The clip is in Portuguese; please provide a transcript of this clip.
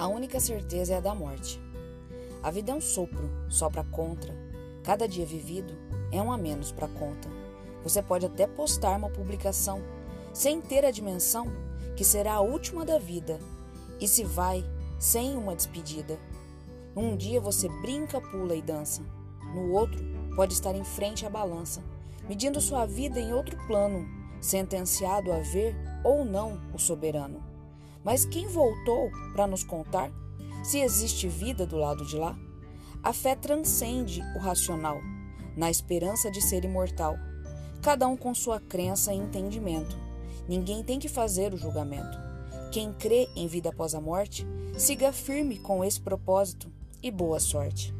A única certeza é a da morte. A vida é um sopro, sopra contra. Cada dia vivido é um a menos para conta. Você pode até postar uma publicação sem ter a dimensão que será a última da vida e se vai sem uma despedida. Num dia você brinca, pula e dança. No outro, pode estar em frente à balança, medindo sua vida em outro plano, sentenciado a ver ou não o soberano. Mas quem voltou para nos contar se existe vida do lado de lá? A fé transcende o racional, na esperança de ser imortal. Cada um com sua crença e entendimento. Ninguém tem que fazer o julgamento. Quem crê em vida após a morte, siga firme com esse propósito e boa sorte.